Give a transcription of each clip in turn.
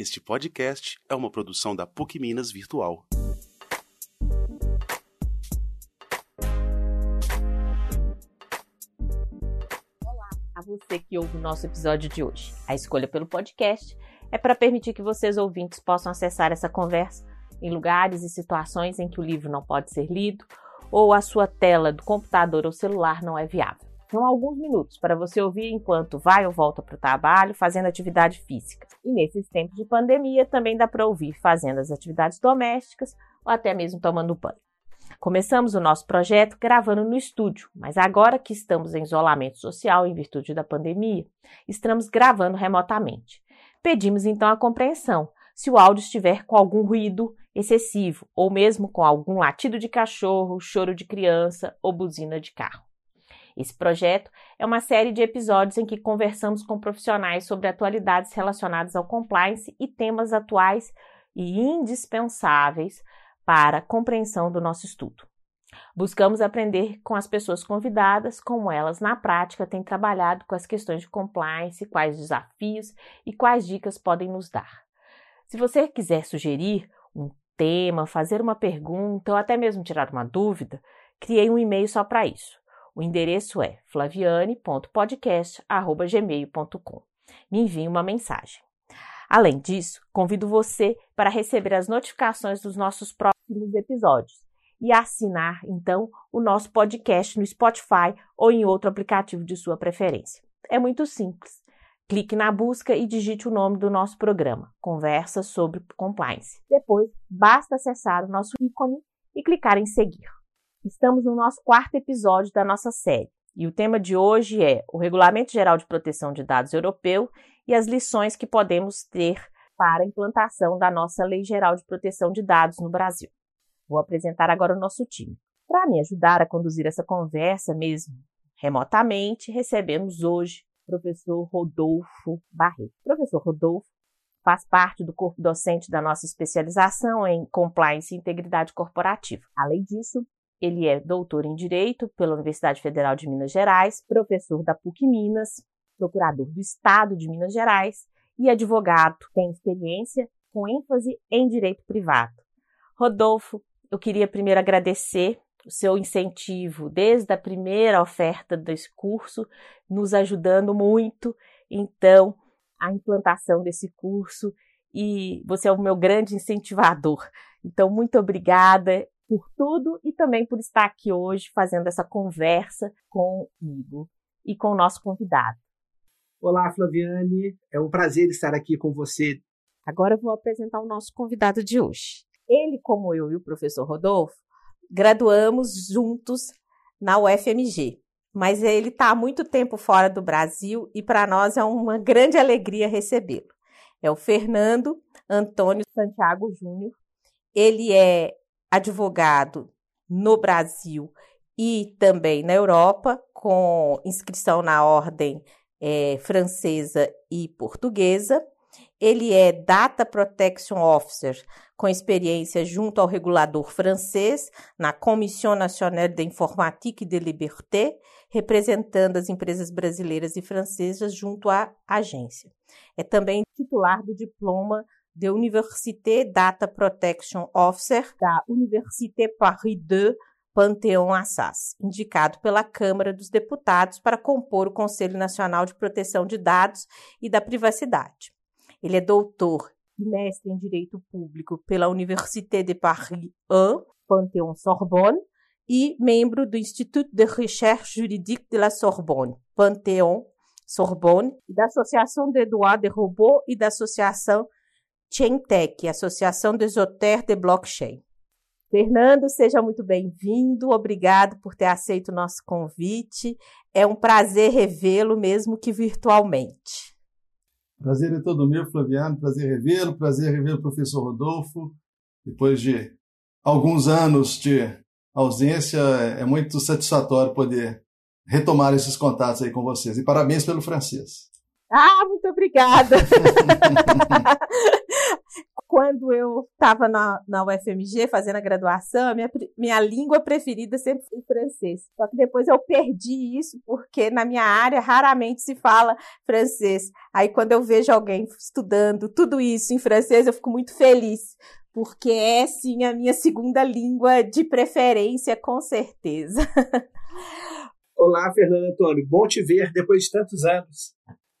Este podcast é uma produção da PUC Minas Virtual. Olá a você que ouve o nosso episódio de hoje. A escolha pelo podcast é para permitir que vocês ouvintes possam acessar essa conversa em lugares e situações em que o livro não pode ser lido ou a sua tela do computador ou celular não é viável. São alguns minutos para você ouvir enquanto vai ou volta para o trabalho, fazendo atividade física. E nesses tempos de pandemia também dá para ouvir fazendo as atividades domésticas ou até mesmo tomando banho. Começamos o nosso projeto gravando no estúdio, mas agora que estamos em isolamento social em virtude da pandemia, estamos gravando remotamente. Pedimos então a compreensão se o áudio estiver com algum ruído excessivo ou mesmo com algum latido de cachorro, choro de criança ou buzina de carro. Esse projeto é uma série de episódios em que conversamos com profissionais sobre atualidades relacionadas ao compliance e temas atuais e indispensáveis para a compreensão do nosso estudo. Buscamos aprender com as pessoas convidadas como elas na prática têm trabalhado com as questões de compliance, quais desafios e quais dicas podem nos dar. Se você quiser sugerir um tema, fazer uma pergunta ou até mesmo tirar uma dúvida, criei um e-mail só para isso. O endereço é flaviane.podcast.gmail.com. Me envie uma mensagem. Além disso, convido você para receber as notificações dos nossos próximos episódios e assinar, então, o nosso podcast no Spotify ou em outro aplicativo de sua preferência. É muito simples. Clique na busca e digite o nome do nosso programa, Conversa sobre Compliance. Depois, basta acessar o nosso ícone e clicar em seguir. Estamos no nosso quarto episódio da nossa série e o tema de hoje é o Regulamento Geral de Proteção de Dados Europeu e as lições que podemos ter para a implantação da nossa Lei Geral de Proteção de Dados no Brasil. Vou apresentar agora o nosso time. Para me ajudar a conduzir essa conversa mesmo remotamente, recebemos hoje o professor Rodolfo Barreto. O professor Rodolfo faz parte do corpo docente da nossa especialização em Compliance e Integridade Corporativa. Além disso, ele é doutor em Direito pela Universidade Federal de Minas Gerais, professor da PUC Minas, procurador do Estado de Minas Gerais e advogado. Tem experiência com ênfase em direito privado. Rodolfo, eu queria primeiro agradecer o seu incentivo desde a primeira oferta desse curso, nos ajudando muito, então, a implantação desse curso e você é o meu grande incentivador. Então, muito obrigada por tudo e também por estar aqui hoje fazendo essa conversa comigo e com o nosso convidado. Olá, Flaviane. É um prazer estar aqui com você. Agora eu vou apresentar o nosso convidado de hoje. Ele, como eu e o professor Rodolfo, graduamos juntos na UFMG, mas ele está há muito tempo fora do Brasil e para nós é uma grande alegria recebê-lo. É o Fernando Antônio Santiago Júnior. Ele é advogado no Brasil e também na Europa, com inscrição na ordem é, francesa e portuguesa. Ele é Data Protection Officer, com experiência junto ao regulador francês na Commission Nationale d'Informatique et de Liberté, representando as empresas brasileiras e francesas junto à agência. É também titular do diploma de Université Data Protection Officer da Université Paris 2 Panthéon Assas, indicado pela Câmara dos Deputados para compor o Conselho Nacional de Proteção de Dados e da Privacidade. Ele é doutor e mestre em Direito Público pela Université de Paris 1, Panthéon Sorbonne, e membro do Institut de Recherche Juridique de la Sorbonne, Panthéon Sorbonne, da Associação de Droit de Robôs e da Associação Chaintech, Associação des Auteurs de Blockchain. Fernando, seja muito bem-vindo. Obrigado por ter aceito o nosso convite. É um prazer revê-lo, mesmo que virtualmente. Prazer é todo meu, Flaviano. Prazer revê-lo. Prazer rever o professor Rodolfo. Depois de alguns anos de ausência, é muito satisfatório poder retomar esses contatos aí com vocês. E parabéns pelo francês. Ah, muito obrigada. quando eu estava na, na UFMG fazendo a graduação, minha, minha língua preferida sempre foi francês. Só que depois eu perdi isso, porque na minha área raramente se fala francês. Aí quando eu vejo alguém estudando tudo isso em francês, eu fico muito feliz, porque é sim a minha segunda língua de preferência, com certeza. Olá, Fernando Antônio. Bom te ver depois de tantos anos.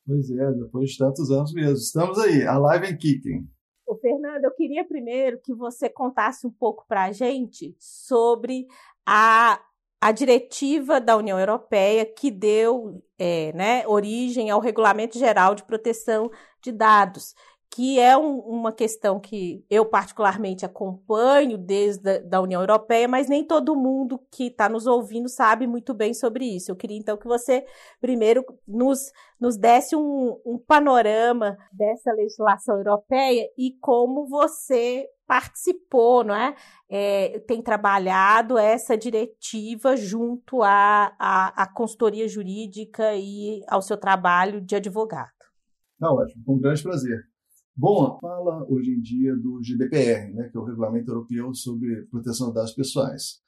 Pois é, depois de tantos anos mesmo. Estamos aí, a live and kicking. Ô, Fernando, eu queria primeiro que você contasse um pouco para a gente sobre a, a diretiva da União Europeia que deu é, né, origem ao Regulamento Geral de Proteção de Dados que é um, uma questão que eu particularmente acompanho desde a da União Europeia, mas nem todo mundo que está nos ouvindo sabe muito bem sobre isso. Eu queria então que você primeiro nos, nos desse um, um panorama dessa legislação europeia e como você participou, não é? é? tem trabalhado essa diretiva junto à, à, consultoria jurídica e ao seu trabalho de advogado. Ótimo, com um grande prazer. Bom, fala hoje em dia do GDPR, né, que é o Regulamento Europeu sobre Proteção de Dados Pessoais.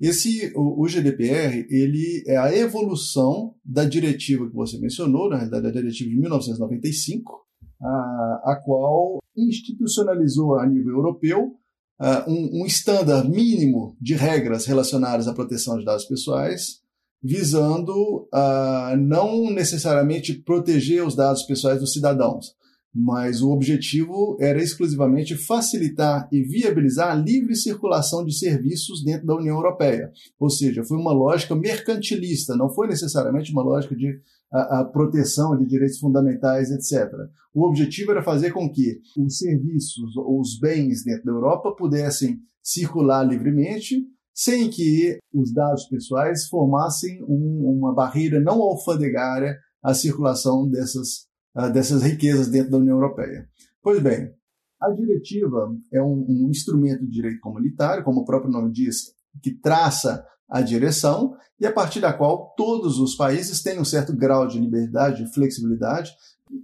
Esse, o, o, GDPR, ele é a evolução da diretiva que você mencionou, na realidade, a diretiva de 1995, a, a qual institucionalizou a nível europeu uh, um, um estándar mínimo de regras relacionadas à proteção de dados pessoais, visando uh, não necessariamente proteger os dados pessoais dos cidadãos, mas o objetivo era exclusivamente facilitar e viabilizar a livre circulação de serviços dentro da União Europeia. Ou seja, foi uma lógica mercantilista, não foi necessariamente uma lógica de a, a proteção de direitos fundamentais, etc. O objetivo era fazer com que os serviços ou os bens dentro da Europa pudessem circular livremente, sem que os dados pessoais formassem um, uma barreira não alfandegária à circulação dessas dessas riquezas dentro da União Europeia. Pois bem, a diretiva é um, um instrumento de direito comunitário, como o próprio nome diz, que traça a direção e a partir da qual todos os países têm um certo grau de liberdade e flexibilidade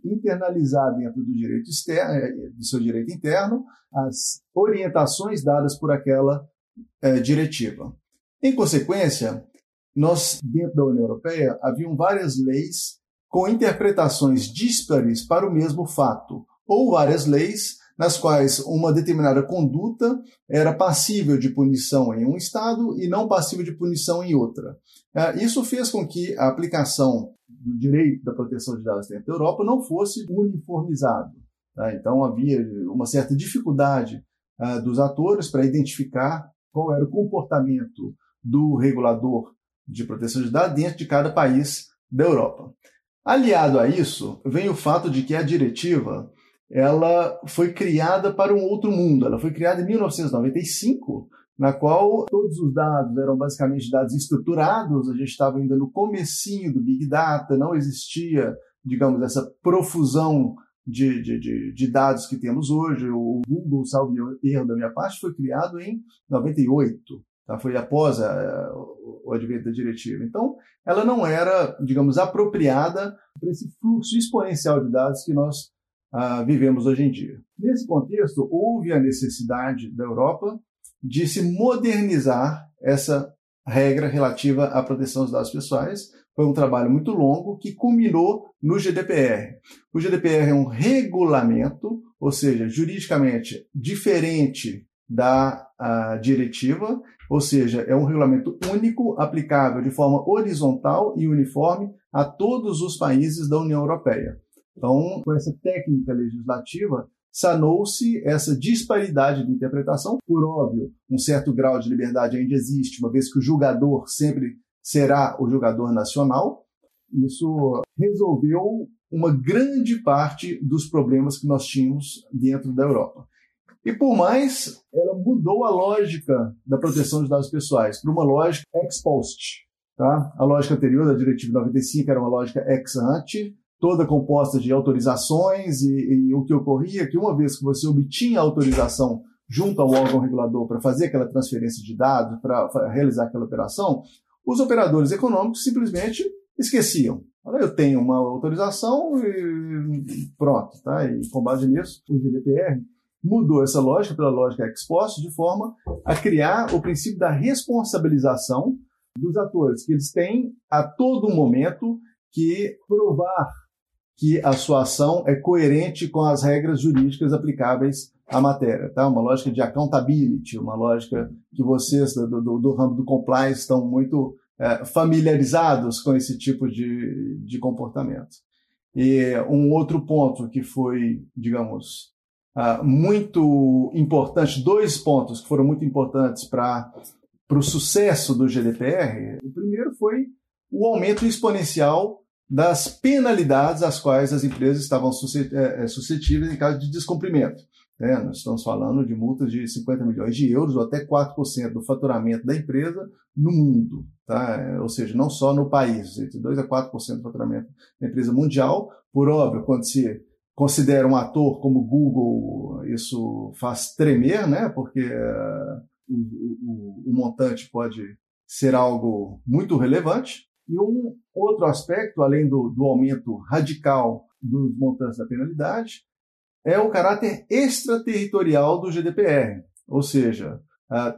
internalizar dentro do direito externo, eh, do seu direito interno, as orientações dadas por aquela é, diretiva. Em consequência, nós dentro da União Europeia haviam várias leis com interpretações díspares para o mesmo fato, ou várias leis nas quais uma determinada conduta era passível de punição em um estado e não passível de punição em outra. É, isso fez com que a aplicação do direito da proteção de dados dentro da Europa não fosse uniformizado. Tá? Então havia uma certa dificuldade uh, dos atores para identificar qual era o comportamento do regulador de proteção de dados dentro de cada país da Europa. Aliado a isso, vem o fato de que a diretiva ela foi criada para um outro mundo. Ela foi criada em 1995, na qual todos os dados eram basicamente dados estruturados. A gente estava ainda no comecinho do Big Data, não existia, digamos, essa profusão de, de, de, de dados que temos hoje. O Google, salvo erro da minha parte, foi criado em 98. Tá? Foi após a, o advento da diretiva. Então, ela não era, digamos, apropriada para esse fluxo exponencial de dados que nós ah, vivemos hoje em dia. Nesse contexto, houve a necessidade da Europa de se modernizar essa regra relativa à proteção dos dados pessoais. Foi um trabalho muito longo que culminou no GDPR. O GDPR é um regulamento, ou seja, juridicamente diferente da diretiva, ou seja, é um regulamento único, aplicável de forma horizontal e uniforme a todos os países da União Europeia. Então, com essa técnica legislativa, sanou-se essa disparidade de interpretação. Por óbvio, um certo grau de liberdade ainda existe, uma vez que o julgador sempre será o julgador nacional. Isso resolveu uma grande parte dos problemas que nós tínhamos dentro da Europa. E por mais, ela mudou a lógica da proteção de dados pessoais para uma lógica ex post. Tá? A lógica anterior da Diretiva 95 era uma lógica ex ante, toda composta de autorizações, e, e o que ocorria é que uma vez que você obtinha autorização junto ao órgão regulador para fazer aquela transferência de dados, para realizar aquela operação, os operadores econômicos simplesmente esqueciam. Olha, eu tenho uma autorização e pronto, tá? E com base nisso, o GDPR mudou essa lógica pela lógica ex post de forma a criar o princípio da responsabilização dos atores, que eles têm a todo momento que provar que a sua ação é coerente com as regras jurídicas aplicáveis à matéria, tá? Uma lógica de accountability, uma lógica que vocês do, do, do ramo do compliance estão muito é, familiarizados com esse tipo de, de comportamento. E um outro ponto que foi, digamos, uh, muito importante, dois pontos que foram muito importantes para o sucesso do GDPR. O primeiro foi o aumento exponencial das penalidades às quais as empresas estavam é, é, suscetíveis em caso de descumprimento. É, nós estamos falando de multas de 50 milhões de euros ou até 4% do faturamento da empresa no mundo. Tá? Ou seja, não só no país, entre 2% a 4% do faturamento da empresa mundial. Por óbvio, quando se considera um ator como Google, isso faz tremer, né? porque uh, o, o, o montante pode ser algo muito relevante. E um outro aspecto, além do, do aumento radical dos montantes da penalidade, é o caráter extraterritorial do GDPR, ou seja,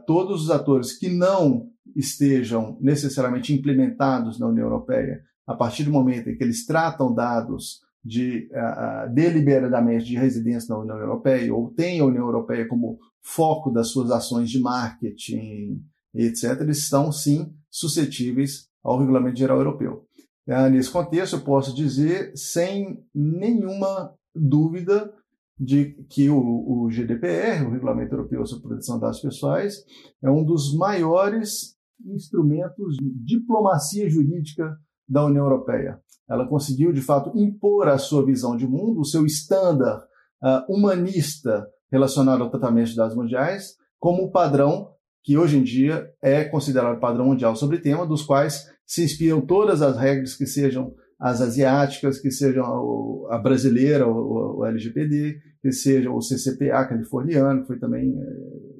todos os atores que não estejam necessariamente implementados na União Europeia, a partir do momento em que eles tratam dados de uh, deliberadamente de residência na União Europeia ou têm a União Europeia como foco das suas ações de marketing, etc., eles estão sim suscetíveis ao Regulamento Geral Europeu. Uh, nesse contexto, eu posso dizer, sem nenhuma dúvida, de que o, o, GDPR, o Regulamento Europeu sobre Proteção das Dados Pessoais, é um dos maiores instrumentos de diplomacia jurídica da União Europeia. Ela conseguiu, de fato, impor a sua visão de mundo, o seu estándar uh, humanista relacionado ao tratamento de dados mundiais, como padrão que hoje em dia é considerado padrão mundial sobre o tema, dos quais se inspiram todas as regras que sejam as asiáticas, que sejam a brasileira, o, o LGPD, que seja o CCPA californiano, que foi também é,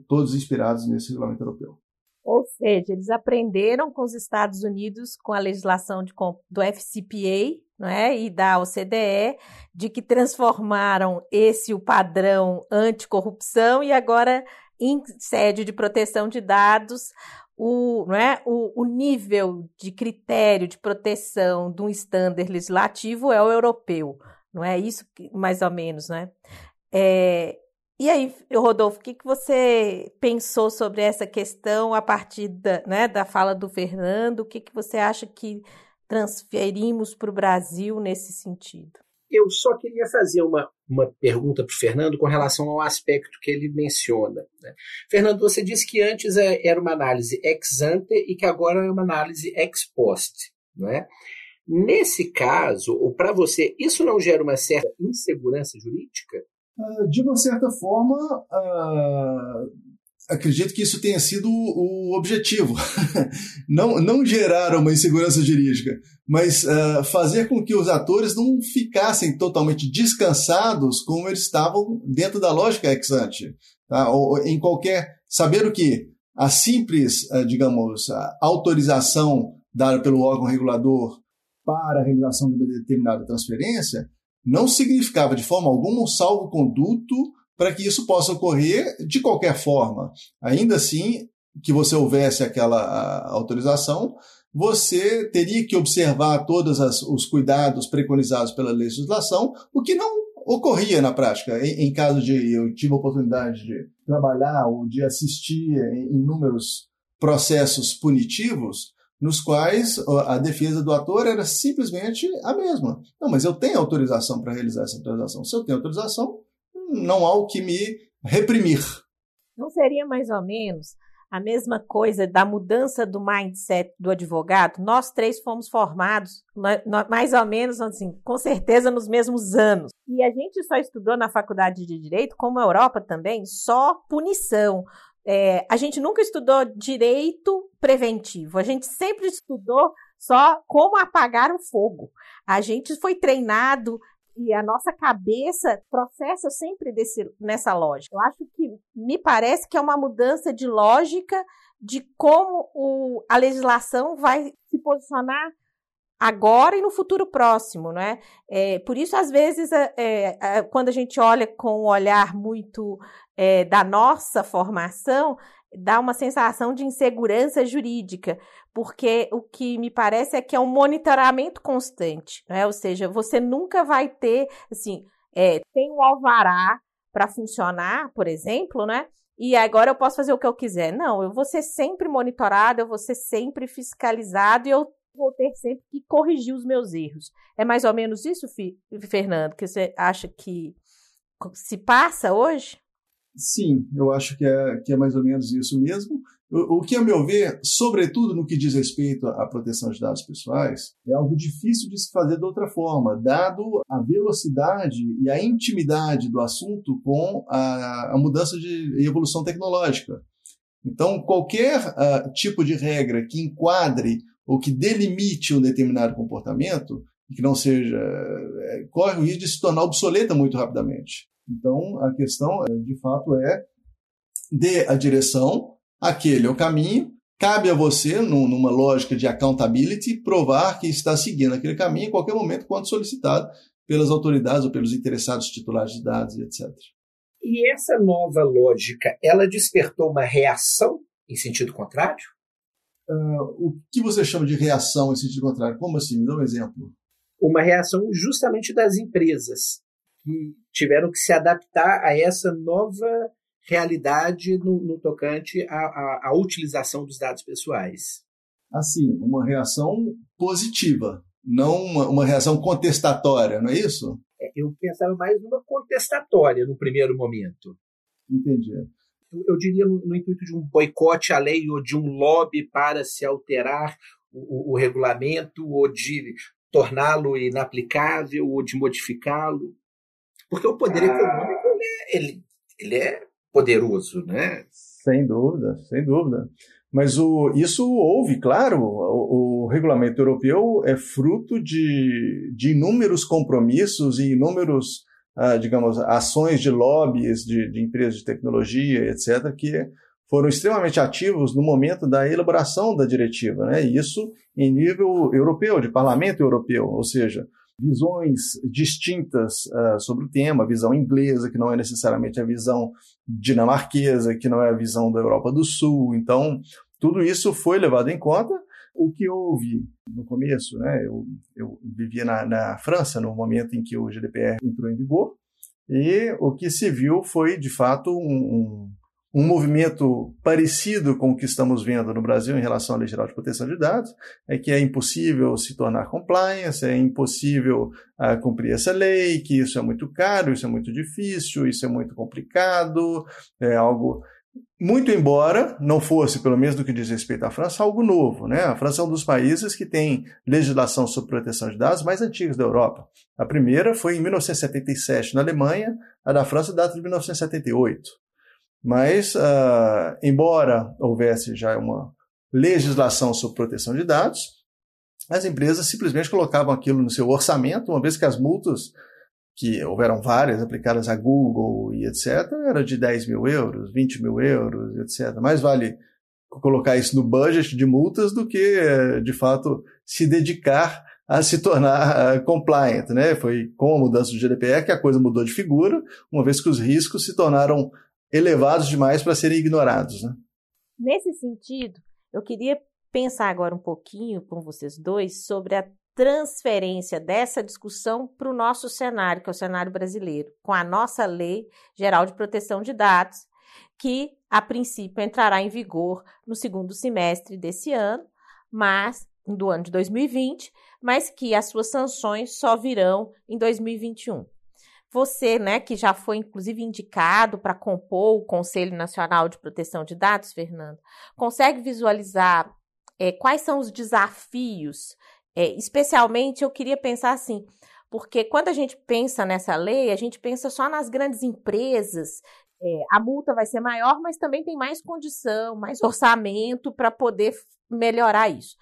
todos inspirados nesse regulamento europeu. Ou seja, eles aprenderam com os Estados Unidos, com a legislação de, do FCPA né, e da OCDE, de que transformaram esse o padrão anticorrupção e agora, em sede de proteção de dados, o, não é, o, o nível de critério de proteção de um estándar legislativo é o europeu. Não é isso, mais ou menos, né? É, e aí, Rodolfo, o que, que você pensou sobre essa questão a partir da, né, da fala do Fernando? O que, que você acha que transferimos para o Brasil nesse sentido? Eu só queria fazer uma, uma pergunta para o Fernando com relação ao aspecto que ele menciona. Né? Fernando, você disse que antes é, era uma análise ex ante e que agora é uma análise ex post. Não é? Nesse caso, ou para você, isso não gera uma certa insegurança jurídica? Ah, de uma certa forma, uh, acredito que isso tenha sido o objetivo. não, não gerar uma insegurança jurídica, mas uh, fazer com que os atores não ficassem totalmente descansados como eles estavam dentro da lógica ex ante. Tá? Ou, em qualquer. Saber o que? A simples, digamos, a autorização dada pelo órgão regulador para a realização de uma determinada transferência não significava de forma alguma um salvo-conduto para que isso possa ocorrer de qualquer forma. Ainda assim, que você houvesse aquela autorização, você teria que observar todos os cuidados preconizados pela legislação, o que não ocorria na prática. Em, em, caso de eu tive a oportunidade de trabalhar ou de assistir em inúmeros processos punitivos, nos quais a defesa do ator era simplesmente a mesma. Não, mas eu tenho autorização para realizar essa transação. Se eu tenho autorização, não há o que me reprimir. Não seria mais ou menos a mesma coisa da mudança do mindset do advogado? Nós três fomos formados mais ou menos assim, com certeza nos mesmos anos. E a gente só estudou na faculdade de direito, como a Europa também, só punição. É, a gente nunca estudou direito preventivo, a gente sempre estudou só como apagar o fogo. A gente foi treinado e a nossa cabeça processa sempre desse, nessa lógica. Eu acho que me parece que é uma mudança de lógica de como o, a legislação vai se posicionar agora e no futuro próximo, não é? é por isso, às vezes, é, é, quando a gente olha com um olhar muito é, da nossa formação, dá uma sensação de insegurança jurídica, porque o que me parece é que é um monitoramento constante, não é? Ou seja, você nunca vai ter, assim, é, tem um alvará para funcionar, por exemplo, né? E agora eu posso fazer o que eu quiser. Não, eu vou ser sempre monitorado, eu vou ser sempre fiscalizado e eu vou ter sempre que corrigir os meus erros. É mais ou menos isso, Fernando, que você acha que se passa hoje? Sim, eu acho que é, que é mais ou menos isso mesmo. O, o que, a meu ver, sobretudo no que diz respeito à proteção de dados pessoais, é algo difícil de se fazer de outra forma, dado a velocidade e a intimidade do assunto com a, a mudança de evolução tecnológica. Então, qualquer uh, tipo de regra que enquadre ou que delimite um determinado comportamento, que não seja, é, corre o risco de se tornar obsoleta muito rapidamente. Então, a questão, é, de fato, é dê a direção, aquele é o caminho, cabe a você, numa lógica de accountability, provar que está seguindo aquele caminho em qualquer momento, quando solicitado pelas autoridades ou pelos interessados titulares de dados, etc. E essa nova lógica, ela despertou uma reação em sentido contrário? Uh, o que você chama de reação em sentido contrário? Como assim? Me dá um exemplo. Uma reação justamente das empresas que tiveram que se adaptar a essa nova realidade no, no tocante à, à, à, utilização dos dados pessoais. Assim, uma reação positiva, não uma, uma reação contestatória, não é isso? É, eu pensava mais numa contestatória no primeiro momento. Entendi. Eu, eu diria no, no, intuito de um boicote à lei ou de um lobby para se alterar o, o, o regulamento ou de torná-lo inaplicável ou de modificá-lo. Porque o poder ah. econômico ele é, ele, ele é poderoso, né? Sem dúvida, sem dúvida. Mas o, isso houve, claro, o, o, regulamento europeu é fruto de, de inúmeros compromissos e inúmeros, ah, digamos, ações de lobbies de, de empresas de tecnologia, etc., que foram extremamente ativos no momento da elaboração da diretiva, né? Isso em nível europeu, de parlamento europeu, ou seja, visões distintas uh, sobre o tema, visão inglesa, que não é necessariamente a visão dinamarquesa, que não é a visão da Europa do Sul. Então, tudo isso foi levado em conta. O que houve no começo, né, eu, eu vivia na, na França no momento em que o GDPR entrou em vigor, e o que se viu foi, de fato, um, um um movimento parecido com o que estamos vendo no Brasil em relação à Lei Geral de Proteção de Dados, é que é impossível se tornar compliance, é impossível uh, cumprir essa lei, que isso é muito caro, isso é muito difícil, isso é muito complicado, é algo muito embora não fosse, pelo menos no que diz respeito à França, algo novo. Né? A França é um dos países que tem legislação sobre proteção de dados mais antigos da Europa. A primeira foi em 1977 na Alemanha, a da França data de 1978. Mas, uh, embora houvesse já uma legislação sobre proteção de dados, as empresas simplesmente colocavam aquilo no seu orçamento, uma vez que as multas, que houveram várias aplicadas a Google e etc., eram de 10 mil euros, 20 mil euros, etc. Mais vale colocar isso no budget de multas do que, de fato, se dedicar a se tornar uh, compliant. Né? Foi com a mudança do GDPR que a coisa mudou de figura, uma vez que os riscos se tornaram elevados demais para serem ignorados. Né? Nesse sentido, eu queria pensar agora um pouquinho com vocês dois sobre a transferência dessa discussão para o nosso cenário, que é o cenário brasileiro, com a nossa Lei Geral de Proteção de Dados, que a princípio entrará em vigor no segundo semestre desse ano, mas do ano de 2020, mas que as suas sanções só virão em 2021. Você, né, que já foi inclusive indicado para compor o Conselho Nacional de Proteção de Dados, Fernando, consegue visualizar é, quais são os desafios? É, especialmente, eu queria pensar assim, porque quando a gente pensa nessa lei, a gente pensa só nas grandes empresas. É, a multa vai ser maior, mas também tem mais condição, mais orçamento para poder melhorar isso.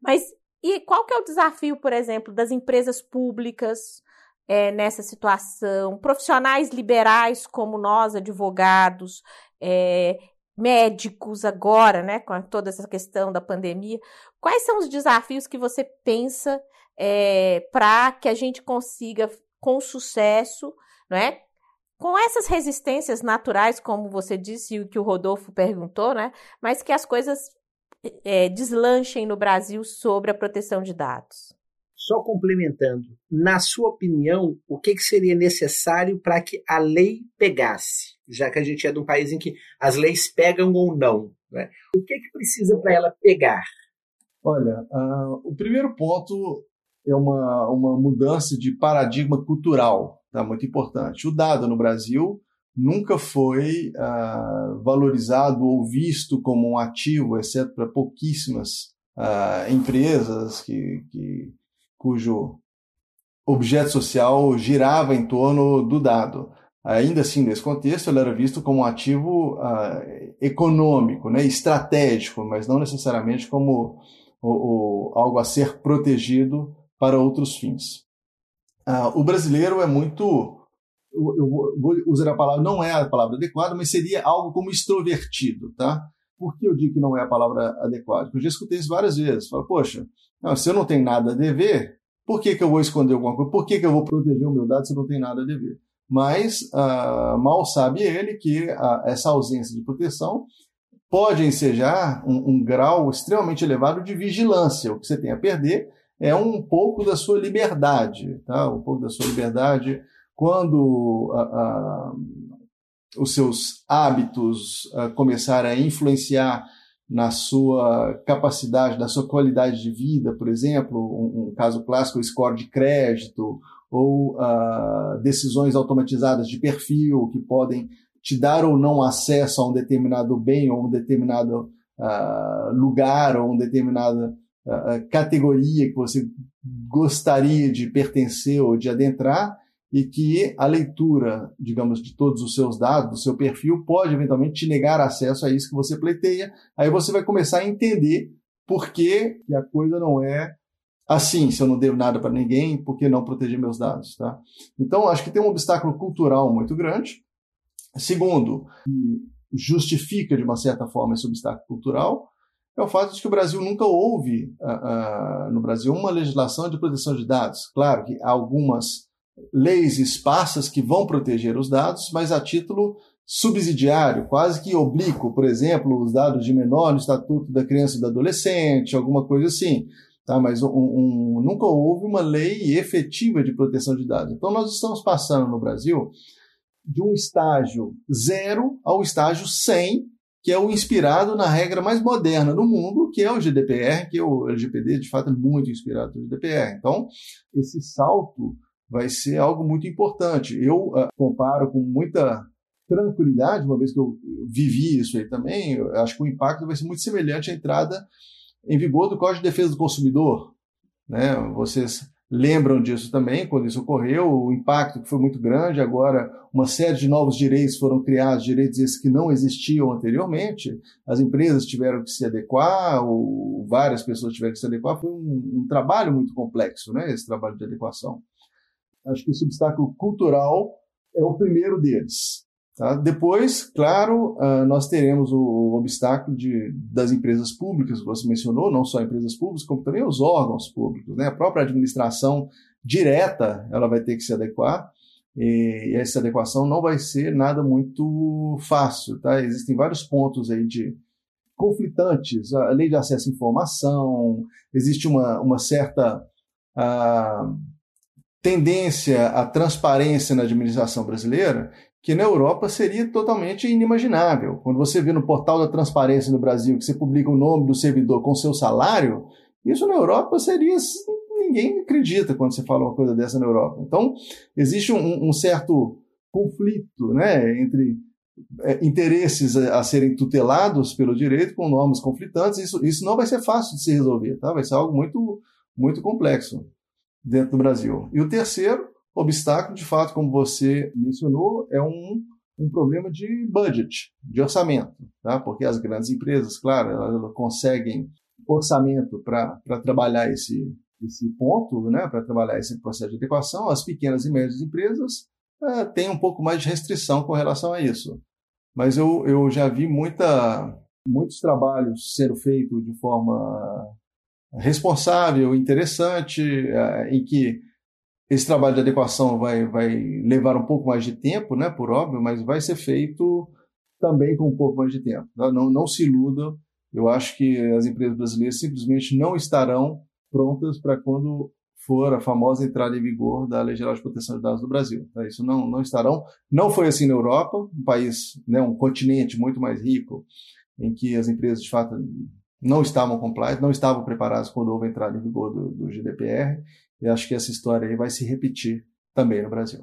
Mas e qual que é o desafio, por exemplo, das empresas públicas, é, nessa situação, profissionais liberais como nós, advogados, é, médicos agora, né, com toda essa questão da pandemia. Quais são os desafios que você pensa é, para que a gente consiga, com sucesso, não é? com essas resistências naturais, como você disse e o que o Rodolfo perguntou, né? Mas que as coisas é, deslanchem no Brasil sobre a proteção de dados. Só complementando, na sua opinião, o que, que seria necessário para que a lei pegasse? Já que a gente é de um país em que as leis pegam ou não. Né? O que, que precisa para ela pegar? Olha, uh, o primeiro ponto é uma, uma mudança de paradigma cultural, tá? muito importante. O dado no Brasil nunca foi uh, valorizado ou visto como um ativo, exceto para pouquíssimas uh, empresas que, que cujo objeto social girava em torno do dado. Ainda assim, nesse contexto, ele era visto como um ativo uh, econômico, né, estratégico, mas não necessariamente como o, o, algo a ser protegido para outros fins. Uh, o brasileiro é muito. Eu, vou usar a palavra, não é a palavra adequada, mas seria algo como extrovertido, tá? Por que eu digo que não é a palavra adequada? Porque eu já escutei isso várias vezes. Falo, poxa, não, se eu não tenho nada a dever, por que, que eu vou esconder alguma coisa? Por que, que eu vou proteger meu dado se eu não tenho nada a dever? Mas uh, mal sabe ele que uh, essa ausência de proteção pode ensejar um, um, grau extremamente elevado de vigilância. O que você tem a perder é um pouco da sua liberdade, tá? um pouco da sua liberdade quando uh, os seus hábitos começarem a influenciar na sua capacidade, na sua qualidade de vida, por exemplo, um, um caso clássico, o score de crédito, ou uh, decisões automatizadas de perfil que podem te dar ou não acesso a um determinado bem, ou um determinado uh, lugar, ou uma determinada uh, categoria que você gostaria de pertencer ou de adentrar, e que a leitura, digamos, de todos os seus dados, do seu perfil, pode eventualmente te negar acesso a isso que você pleiteia. Aí você vai começar a entender por que, a coisa não é assim, se eu não devo nada para ninguém, por que não proteger meus dados, tá? Então, acho que tem um obstáculo cultural muito grande. Segundo, que justifica de uma certa forma esse obstáculo cultural, é o fato de que o Brasil nunca houve uh, uh, no Brasil uma legislação de proteção de dados. Claro que há algumas leis esparsas que vão proteger os dados, mas a título subsidiário, quase que oblíquo, por exemplo, os dados de menor no Estatuto da Criança e do Adolescente, alguma coisa assim. Tá? Mas um, um, nunca houve uma lei efetiva de proteção de dados. Então, nós estamos passando no Brasil de um estágio zero ao estágio 100, que é o inspirado na regra mais moderna do mundo, que é o GDPR, que é o LGPD, de fato, é muito inspirado no GDPR. Então, esse salto vai ser algo muito importante. Eu uh, comparo com muita tranquilidade, uma vez que eu vivi isso aí também, acho que o impacto vai ser muito semelhante à entrada em vigor do Código de Defesa do Consumidor. Né? Vocês lembram disso também, quando isso ocorreu, o impacto que foi muito grande, agora uma série de novos direitos foram criados, direitos esses que não existiam anteriormente, as empresas tiveram que se adequar, ou várias pessoas tiveram que se adequar, foi um, um trabalho muito complexo, né, esse trabalho de adequação. Acho que esse obstáculo cultural é o primeiro deles. Tá? Depois, claro, uh, nós teremos o, o obstáculo de, das empresas públicas, que você mencionou, não só empresas públicas, como também os órgãos públicos. Né? A própria administração direta ela vai ter que se adequar, e, e essa adequação não vai ser nada muito fácil. Tá? Existem vários pontos aí de conflitantes, a lei de acesso à informação, existe uma, uma certa. Uh, tendência à transparência na administração brasileira que na Europa seria totalmente inimaginável. Quando você vê no portal da transparência no Brasil que você publica o nome do servidor com seu salário, isso na Europa seria. Ninguém acredita quando você fala uma coisa dessa na Europa. Então, existe um, um certo conflito né, entre é, interesses a, a, serem tutelados pelo direito com normas conflitantes. Isso, isso não vai ser fácil de se resolver, tá? vai ser algo muito, muito complexo dentro do Brasil. E o terceiro obstáculo, de fato, como você mencionou, é um, um problema de budget, de orçamento, tá? porque as grandes empresas, claro, elas, elas conseguem orçamento para trabalhar esse, esse ponto, né? para trabalhar esse processo de adequação, as pequenas e médias empresas é, têm um pouco mais de restrição com relação a isso. Mas eu, eu já vi muita, muitos trabalhos sendo feitos de forma responsável, interessante, uh, em que esse trabalho de adequação vai, vai levar um pouco mais de tempo, né, por óbvio, mas vai ser feito também com um pouco mais de tempo. Tá? Não, não se iludam. Eu acho que as empresas brasileiras simplesmente não estarão prontas para quando for a famosa entrada em vigor da Lei Geral de Proteção de Dados do Brasil. Tá? Isso não, não estarão. Não foi assim na Europa, um país, né, um continente muito mais rico, em que as empresas de fato não estavam compliant, não estavam preparadas quando houve a entrada em vigor do, do GDPR. E acho que essa história aí vai se repetir também no Brasil.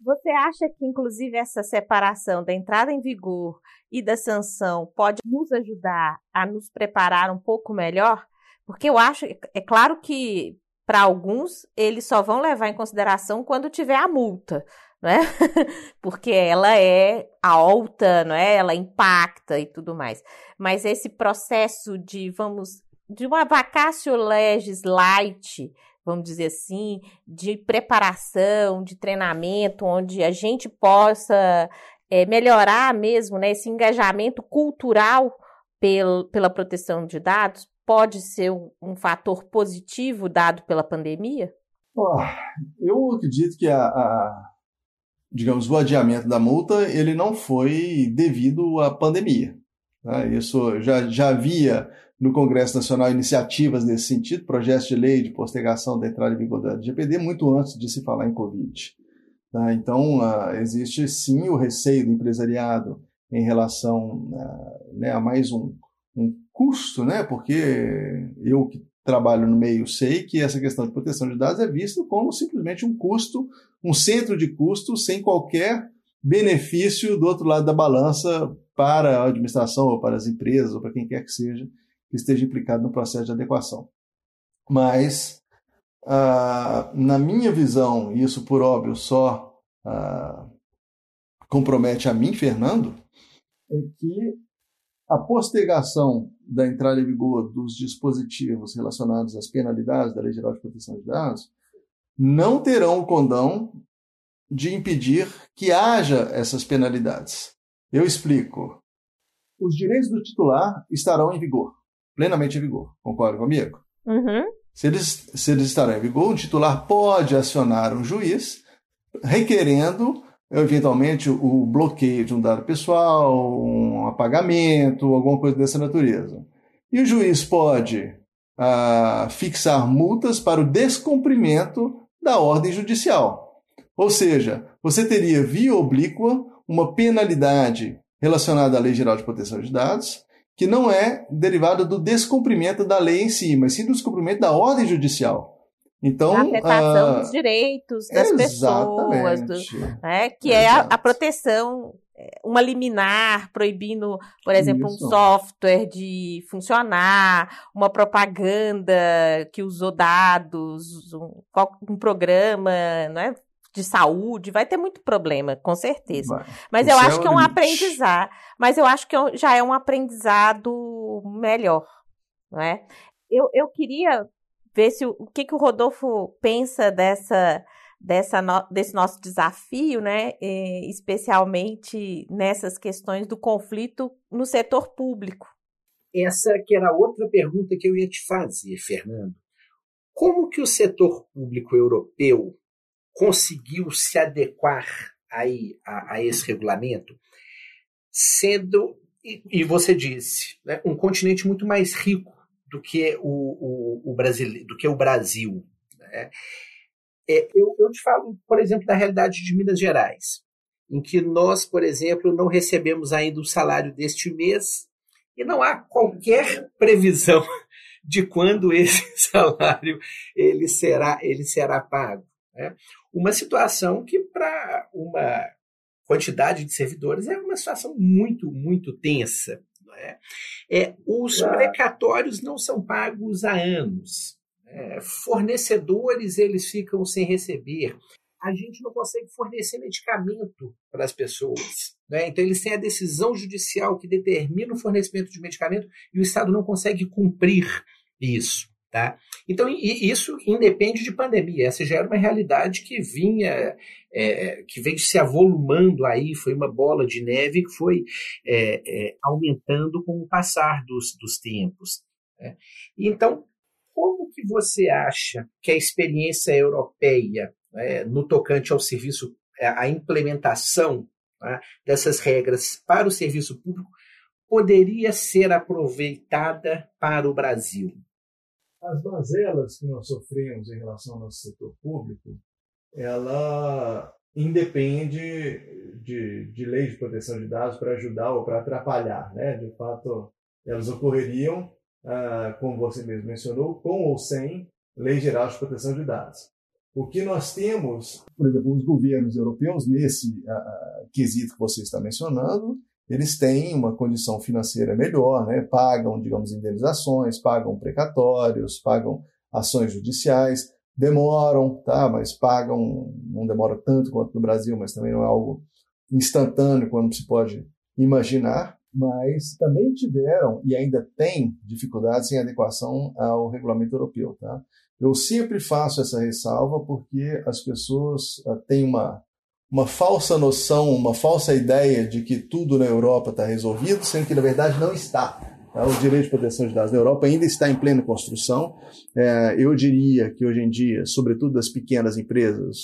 Você acha que, inclusive, essa separação da entrada em vigor e da sanção pode nos ajudar a nos preparar um pouco melhor? Porque eu acho, é claro que para alguns eles só vão levar em consideração quando tiver a multa, não é? Porque ela é alta, não é? Ela impacta e tudo mais. Mas esse processo de, vamos, de uma vacácio legis light, vamos dizer assim, de preparação, de treinamento, onde a gente possa é, melhorar mesmo né, esse engajamento cultural pel, pela proteção de dados, pode ser um, um fator positivo dado pela pandemia? Oh, eu acredito que a, a, digamos, o adiamento da multa ele não foi devido à pandemia. Né? Isso já, já havia no Congresso Nacional iniciativas nesse sentido, projetos de lei de postergação da entrada em vigor da GPD, muito antes de se falar em Covid. Tá? Então, uh, existe sim o receio do empresariado em relação uh, né, a mais um, um custo, né? porque eu que trabalho no meio sei que essa questão de proteção de dados é vista como simplesmente um custo, um centro de custo sem qualquer benefício do outro lado da balança para a administração ou para as empresas ou para quem quer que seja que esteja implicado no processo de adequação. Mas, ah, na minha visão, isso por óbvio só ah, compromete a mim, Fernando, é que a postergação da entrada em vigor dos dispositivos relacionados às penalidades da Lei Geral de Proteção de Dados não terão o condão de impedir que haja essas penalidades. Eu explico. Os direitos do titular estarão em vigor plenamente em vigor. Concorda comigo? Uhum. Se, eles, se eles estarem em vigor, o titular pode acionar um juiz requerendo, eventualmente, o bloqueio de um dado pessoal, um apagamento, alguma coisa dessa natureza. E o juiz pode ah, fixar multas para o descumprimento da ordem judicial. Ou seja, você teria via oblíqua uma penalidade relacionada à Lei Geral de Proteção de Dados que não é derivada do descumprimento da lei em si, mas sim do descumprimento da ordem judicial. Então, a afetação uh, dos direitos das pessoas, do, né, que Exato. é a, a, proteção, é, uma liminar proibindo, por exemplo, Isso. um software de funcionar, uma propaganda que usou dados, um, um programa, não é? De saúde, vai ter muito problema, com certeza. Vai. Mas o eu acho é que é um aprendizado. Mas eu acho que é já é um aprendizado melhor, não é? Eu, eu queria ver se o, o que, que o Rodolfo pensa dessa, dessa no, desse nosso desafio, né? E, especialmente nessas questões do conflito no setor público. Essa que era outra pergunta que eu ia te fazer, Fernando. Como que o setor público europeu conseguiu se adequar aí a, a esse regulamento, sendo, e, e você disse, né, um continente muito mais rico do que o, o, o, Brasil, do que o Brasil. Né? É, eu, eu te falo, por exemplo, da realidade de Minas Gerais, em que nós, por exemplo, não recebemos ainda o salário deste mês e não há qualquer previsão de quando esse salário ele será, ele será pago. Né? Uma situação que, para uma quantidade de servidores, é uma situação muito, muito tensa. É? É, os precatórios não são pagos há anos. É, fornecedores eles ficam sem receber. A gente não consegue fornecer medicamento para as pessoas. Né? Então, eles têm a decisão judicial que determina o fornecimento de medicamento e o Estado não consegue cumprir isso. Tá? Então, isso independe de pandemia. Essa já era uma realidade que vinha, é, que veio se avolumando aí, foi uma bola de neve que foi é, é, aumentando com o passar dos, dos tempos. Né? Então, que você acha que a experiência europeia, né, no tocante ao serviço, a implementação né, dessas regras para o serviço público, poderia ser aproveitada para o Brasil? As mazelas que nós sofremos em relação ao nosso setor público, ela independe de, de leis de proteção de dados para ajudar ou para atrapalhar. Né? De fato, elas ocorreriam, ah, como você mesmo mencionou, com ou sem lei geral de proteção de dados. O que nós temos, por exemplo, os governos europeus, nesse uh, quesito que você está mencionando, eles têm uma condição financeira melhor, né? pagam, digamos, indenizações, pagam precatórios, pagam ações judiciais, demoram, tá? mas pagam, não demora tanto quanto no Brasil, mas também não é algo instantâneo quando se pode imaginar, mas também tiveram e ainda têm dificuldades em adequação ao regulamento europeu. Tá? Eu sempre faço essa ressalva porque as pessoas uh, têm uma, uma falsa noção, uma falsa ideia de que tudo na Europa está resolvido, sendo que na verdade não está. Tá? O direito de proteção de dados na Europa ainda está em plena construção. É, eu diria que hoje em dia, sobretudo das pequenas empresas,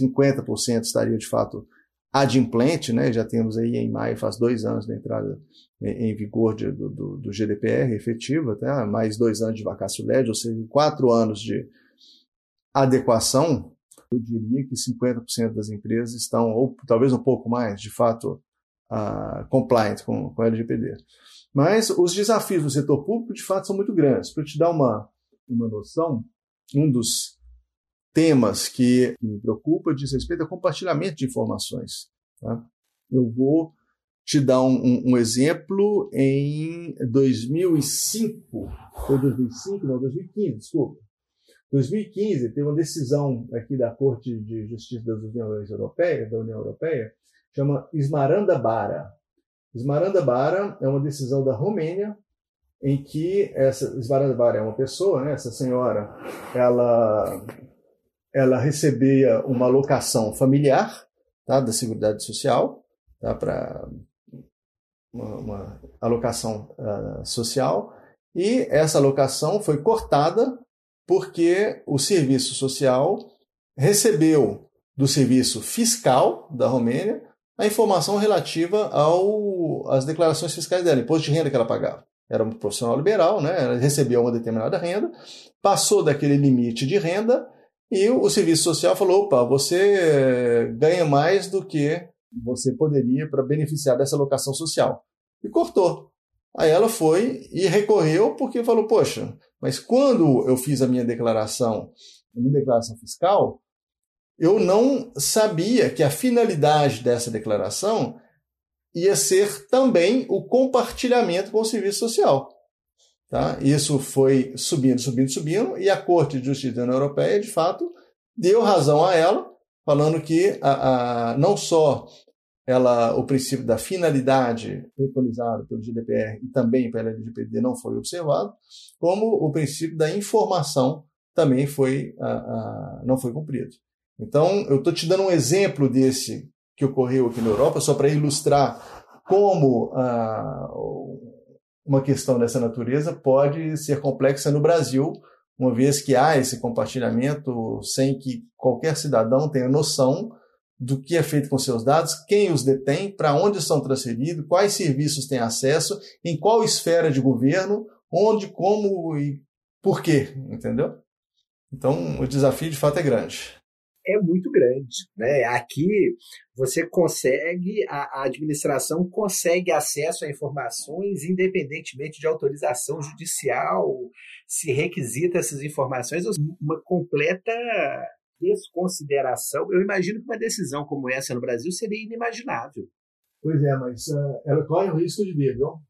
50% estariam de fato adimplente, né? já temos aí em maio, faz dois anos da entrada em vigor de, do, do, GDPR efetiva, tá? mais dois anos de vacácio LED, ou seja, quatro anos de adequação, eu diria que 50% das empresas estão, ou talvez um pouco mais, de fato, uh, compliant com, com LGPD. Mas os desafios do setor público, de fato, são muito grandes. Para te dar uma, uma noção, um dos temas que me preocupa diz respeito ao compartilhamento de informações. Tá? Eu vou te dar um, um, um, exemplo em 2005, foi 2005, não, 2015, desculpa. 2015 teve uma decisão aqui da Corte de Justiça das Uniões Europeias, da União Europeia, chama Smaranda Bara. Smaranda Bara é uma decisão da Romênia em que essa Smaranda Bara é uma pessoa, né, essa senhora, ela ela recebia uma alocação familiar tá, da Seguridade Social, tá, para uma, uma, alocação uh, social, e essa alocação foi cortada porque o serviço social recebeu do serviço fiscal da Romênia a informação relativa ao, às declarações fiscais dela, imposto de renda que ela pagava. Era um profissional liberal, né? ela recebia uma determinada renda, passou daquele limite de renda e o serviço social falou: opa, você ganha mais do que você poderia para beneficiar dessa alocação social. E cortou. Aí ela foi e recorreu porque falou: poxa, mas quando eu fiz a minha declaração, a minha declaração fiscal, eu não sabia que a finalidade dessa declaração ia ser também o compartilhamento com o serviço social. Tá? Isso foi subindo, subindo, subindo, e a Corte de Justiça da União Europeia, de fato, deu razão a ela, falando que a, a, não só ela, o princípio da finalidade preconizado pelo GDPR e também pela LGPD não foi observado, como o princípio da informação também foi, a, não foi cumprido. Então, eu estou te dando um exemplo desse que ocorreu aqui na Europa, só para ilustrar como uma questão dessa natureza pode ser complexa no Brasil, uma vez que há esse compartilhamento sem que qualquer cidadão tenha noção do que é feito com seus dados, quem os detém, para onde são transferidos, quais serviços têm acesso, em qual esfera de governo, onde, como e por quê, entendeu? Então, o desafio de fato é grande é muito grande. Né? Aqui você consegue, a, a, administração consegue acesso a informações independentemente de autorização judicial, se requisita essas informações, uma completa desconsideração. Eu imagino que uma decisão como essa no Brasil seria inimaginável. Pois é, mas uh, ela corre o risco de vir, viu?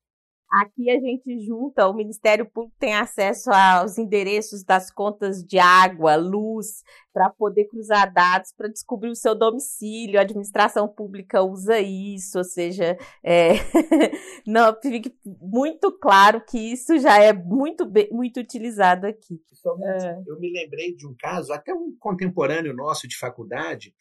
Aqui a gente junta, o Ministério Público tem acesso aos endereços das contas de água, luz, para poder cruzar dados, para descobrir o seu domicílio. A administração pública usa isso, ou seja, é... não fique muito claro que isso já é muito, muito utilizado aqui. É. Eu me lembrei de um caso, até um contemporâneo nosso de faculdade,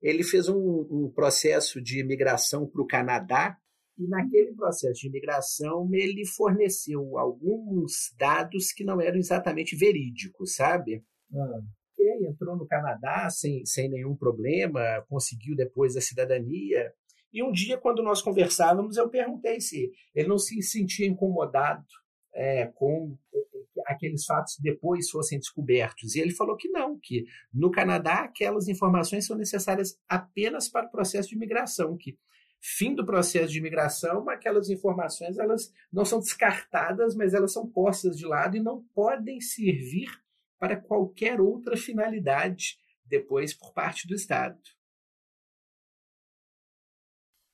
ele fez um, um processo de imigração para o Canadá E naquele processo de imigração, ele forneceu alguns dados que não eram exatamente verídicos, sabe? Ah. E entrou no Canadá sem, sem nenhum problema, conseguiu depois a cidadania. E um dia, quando nós conversávamos, eu perguntei se ele não se sentia incomodado é, com aqueles fatos depois fossem descobertos. E ele falou que não, que no Canadá aquelas informações são necessárias apenas para o processo de imigração, que fim do processo de imigração, aquelas informações elas não são descartadas, mas elas são postas de lado e não podem servir para qualquer outra finalidade depois por parte do Estado.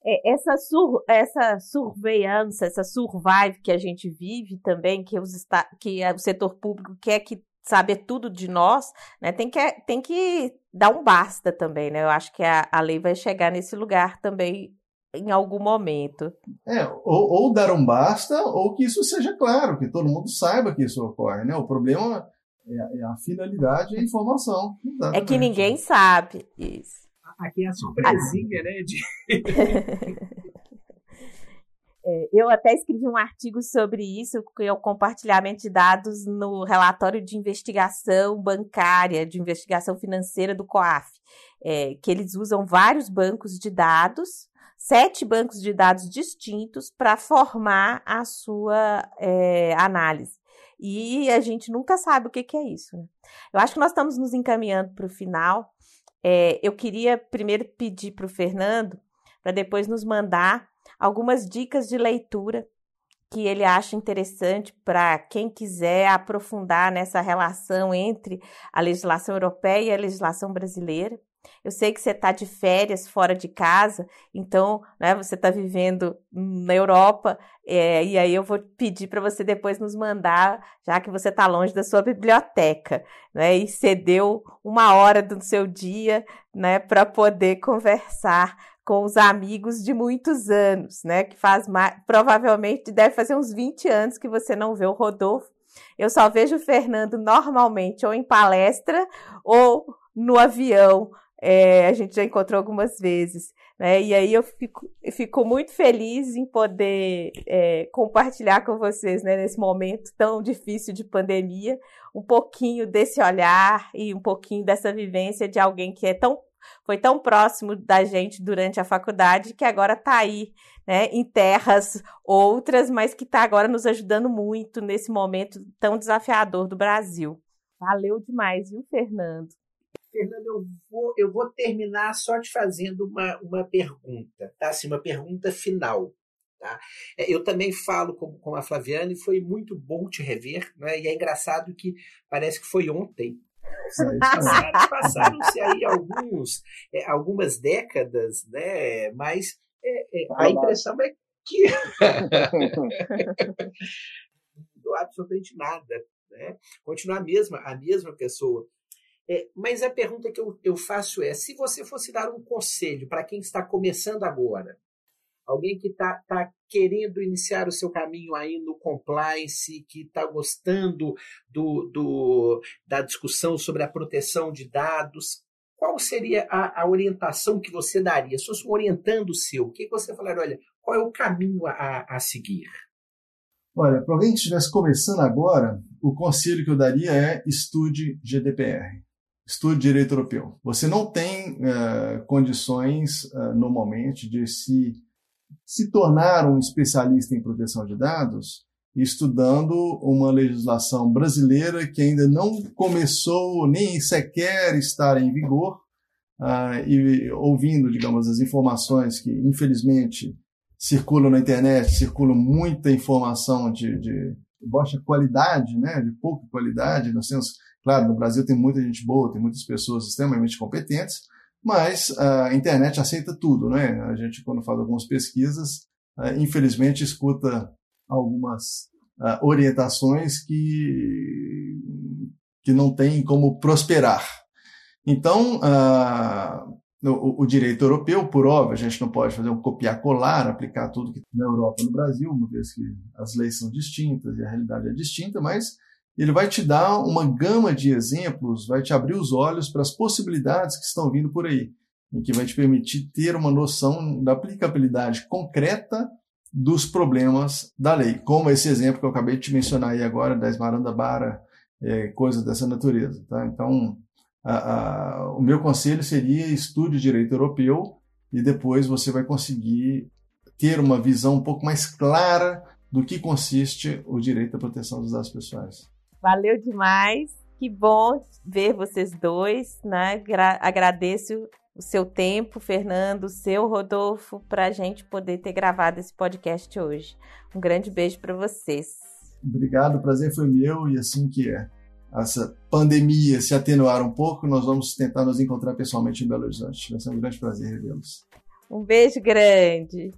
É, essa, sur, essa surveillance, essa survive que a gente vive também, que, os, que o setor público quer que saber tudo de nós, né, tem, que, tem que dar um basta também, né? Eu acho que a, a lei vai chegar nesse lugar também em algum momento. É, ou, ou, dar um basta, ou que isso seja claro, que todo mundo saiba que isso ocorre, né? O problema é, é a finalidade e a informação. Exatamente. É que ninguém sabe isso. Aqui é a surpresinha, né? De... é, eu até escrevi um artigo sobre isso, que é o compartilhamento de dados no relatório de investigação bancária, de investigação financeira do COAF, é, que eles usam vários bancos de dados, sete bancos de dados distintos para formar a sua é, análise. E a gente nunca sabe o que, que é isso. Né? Eu acho que nós estamos nos encaminhando para o final. É, eu queria primeiro pedir para o Fernando para depois nos mandar algumas dicas de leitura que ele acha interessante para quem quiser aprofundar nessa relação entre a legislação europeia e a legislação brasileira. Eu sei que você está de férias fora de casa, então né, você está vivendo na Europa, é, e aí eu vou pedir para você depois nos mandar, já que você está longe da sua biblioteca, né, e cedeu uma hora do seu dia né, para poder conversar com os amigos de muitos anos, né? Que faz mais, provavelmente deve fazer uns 20 anos que você não vê o Rodolfo. Eu só vejo o Fernando normalmente ou em palestra ou no avião é, a gente já encontrou algumas vezes. Né? E aí eu fico, eu fico muito feliz em poder é, compartilhar com vocês, né, nesse momento tão difícil de pandemia, um pouquinho desse olhar e um pouquinho dessa vivência de alguém que é tão foi tão próximo da gente durante a faculdade que agora está aí, né, em terras outras, mas que está agora nos ajudando muito nesse momento tão desafiador do Brasil. Valeu demais, viu, Fernando? Fernando, eu vou, eu vou terminar só te fazendo uma, uma pergunta, tá? Assim, uma pergunta final. Tá? É, eu também falo com, com a Flaviana e foi muito bom te rever, né? e é engraçado que parece que foi ontem. Passaram-se passaram aí alguns, é, algumas décadas, né? mas é, é, a impressão é que não mudou absolutamente nada. Né? Continua a mesma, a mesma pessoa. É, mas a pergunta que eu, eu faço é: se você fosse dar um conselho para quem está começando agora, alguém que está tá querendo iniciar o seu caminho aí no compliance, que está gostando do, do, da discussão sobre a proteção de dados, qual seria a, a orientação que você daria? Se fosse um orientando o seu, o que você falaria? Olha, qual é o caminho a, a seguir? Olha, para alguém que estivesse começando agora, o conselho que eu daria é estude GDPR estude direito europeu. Você não tem uh, condições uh, normalmente de se, se tornar um especialista em proteção de dados estudando uma legislação brasileira que ainda não começou nem sequer estar em vigor uh, e ouvindo, digamos, as informações que infelizmente circulam na internet, circula muita informação de, de baixa qualidade, né, de pouca qualidade. Nós temos Claro, no Brasil tem muita gente boa, tem muitas pessoas extremamente competentes, mas a internet aceita tudo, né? A gente, quando faz algumas pesquisas, infelizmente escuta algumas orientações que, que não tem como prosperar. Então, o, direito europeu, por óbvio, a gente não pode fazer um copiar-colar, aplicar tudo que na Europa no Brasil, uma vez que as leis são distintas e a realidade é distinta, mas ele vai te dar uma gama de exemplos, vai te abrir os olhos para as possibilidades que estão vindo por aí, e que vai te permitir ter uma noção da aplicabilidade concreta dos problemas da lei, como esse exemplo que eu acabei de te mencionar aí agora, da Esmaranda Bara, é, coisas dessa natureza. Tá? Então, a, a, o meu conselho seria estude direito europeu e depois você vai conseguir ter uma visão um pouco mais clara do que consiste o direito à proteção dos dados pessoais. Valeu demais, que bom ver vocês dois, né? Gra agradeço o seu tempo, Fernando, o seu Rodolfo, para a gente poder ter gravado esse podcast hoje. Um grande beijo para vocês. Obrigado, o prazer foi meu e assim que é. essa pandemia se atenuar um pouco, nós vamos tentar nos encontrar pessoalmente em Belo Horizonte. Vai ser um grande prazer revê-los. Um beijo grande.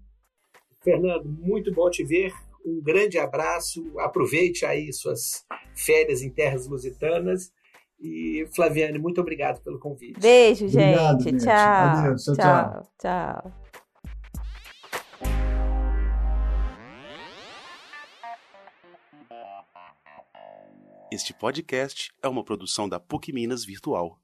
Fernando, muito bom te ver. Um grande abraço. Aproveite aí suas férias em terras lusitanas. E Flaviane, muito obrigado pelo convite. Beijo, obrigado, gente. Tchau. Adeus, tchau. Tchau. tchau. Este podcast é uma produção da PUC Minas Virtual.